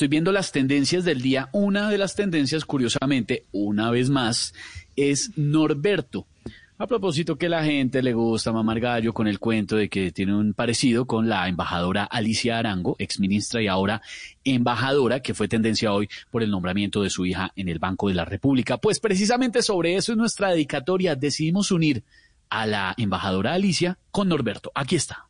Estoy viendo las tendencias del día. Una de las tendencias, curiosamente, una vez más, es Norberto. A propósito que la gente le gusta mamar gallo con el cuento de que tiene un parecido con la embajadora Alicia Arango, exministra y ahora embajadora, que fue tendencia hoy por el nombramiento de su hija en el Banco de la República. Pues precisamente sobre eso es nuestra dedicatoria. Decidimos unir a la embajadora Alicia con Norberto. Aquí está.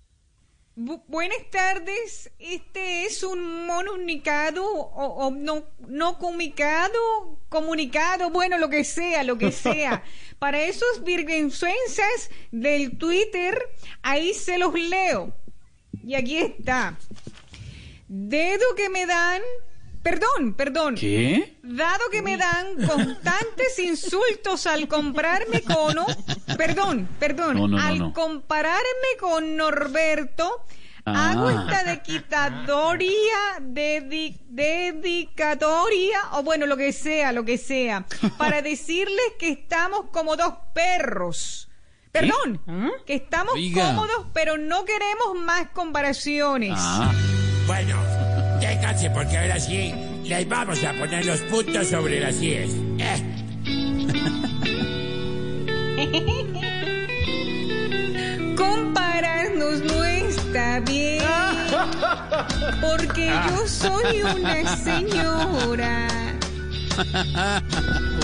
Bu- buenas tardes, este es un comunicado o, o no, no comunicado, comunicado, bueno, lo que sea, lo que sea. Para esos virgenzuenses del Twitter, ahí se los leo. Y aquí está. Dedo que me dan, perdón, perdón. ¿Qué? Dado que me dan constantes insultos al compararme con... Perdón, perdón. No, no, no, al no. compararme con Norberto, Ah. hago esta dedicadoria, dedi- dedicatoria, o bueno, lo que sea, lo que sea, para decirles que estamos como dos perros. Perdón, que estamos Oiga. cómodos, pero no queremos más comparaciones. Ah, Bueno, porque ahora sí les vamos a poner los puntos sobre las IES. Eh, Compararnos no está bien, porque yo soy una señora.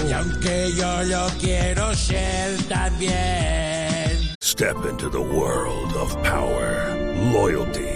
y aunque yo lo quiero ser también. Step into the world of power, loyalty,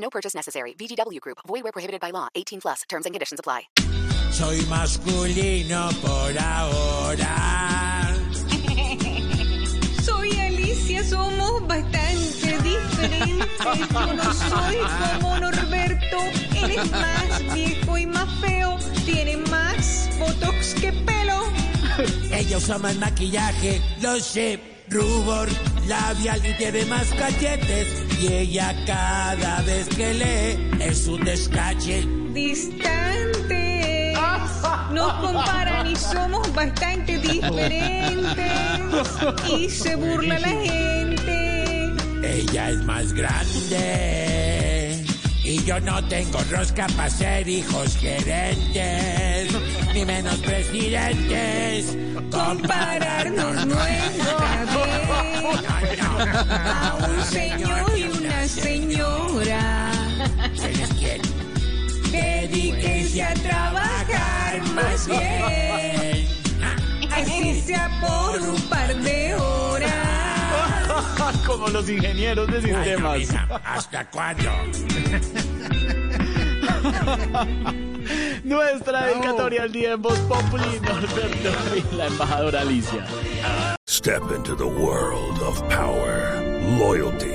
No purchase necessary. VGW Group. Void where prohibited by law. 18 plus. Terms and conditions apply. Soy masculino por ahora. Soy Alicia, somos bastante diferentes. Yo no soy como Norberto. Él es más viejo y más feo. Tiene más botox que pelo. Ellos usan más maquillaje, lo sé. Rubor, labial y tiene más cachetes. Y ella cada vez que lee es un descache. Distantes. Nos comparan y somos bastante diferentes. Y se burla la gente. Ella es más grande. Y yo no tengo rosca para ser hijos gerentes, ni menos presidentes. Compararnos no está bien. A un señor y una señora. ¿Quién es quién? Dedíquense a trabajar más bien. Así sea por un par de horas. Como los ingenieros de sistemas. mija, ¿hasta cuándo? Nuestra dedicatoria al día en Voz Populi, Norberto y la embajadora Alicia. Step into the world of power, loyalty,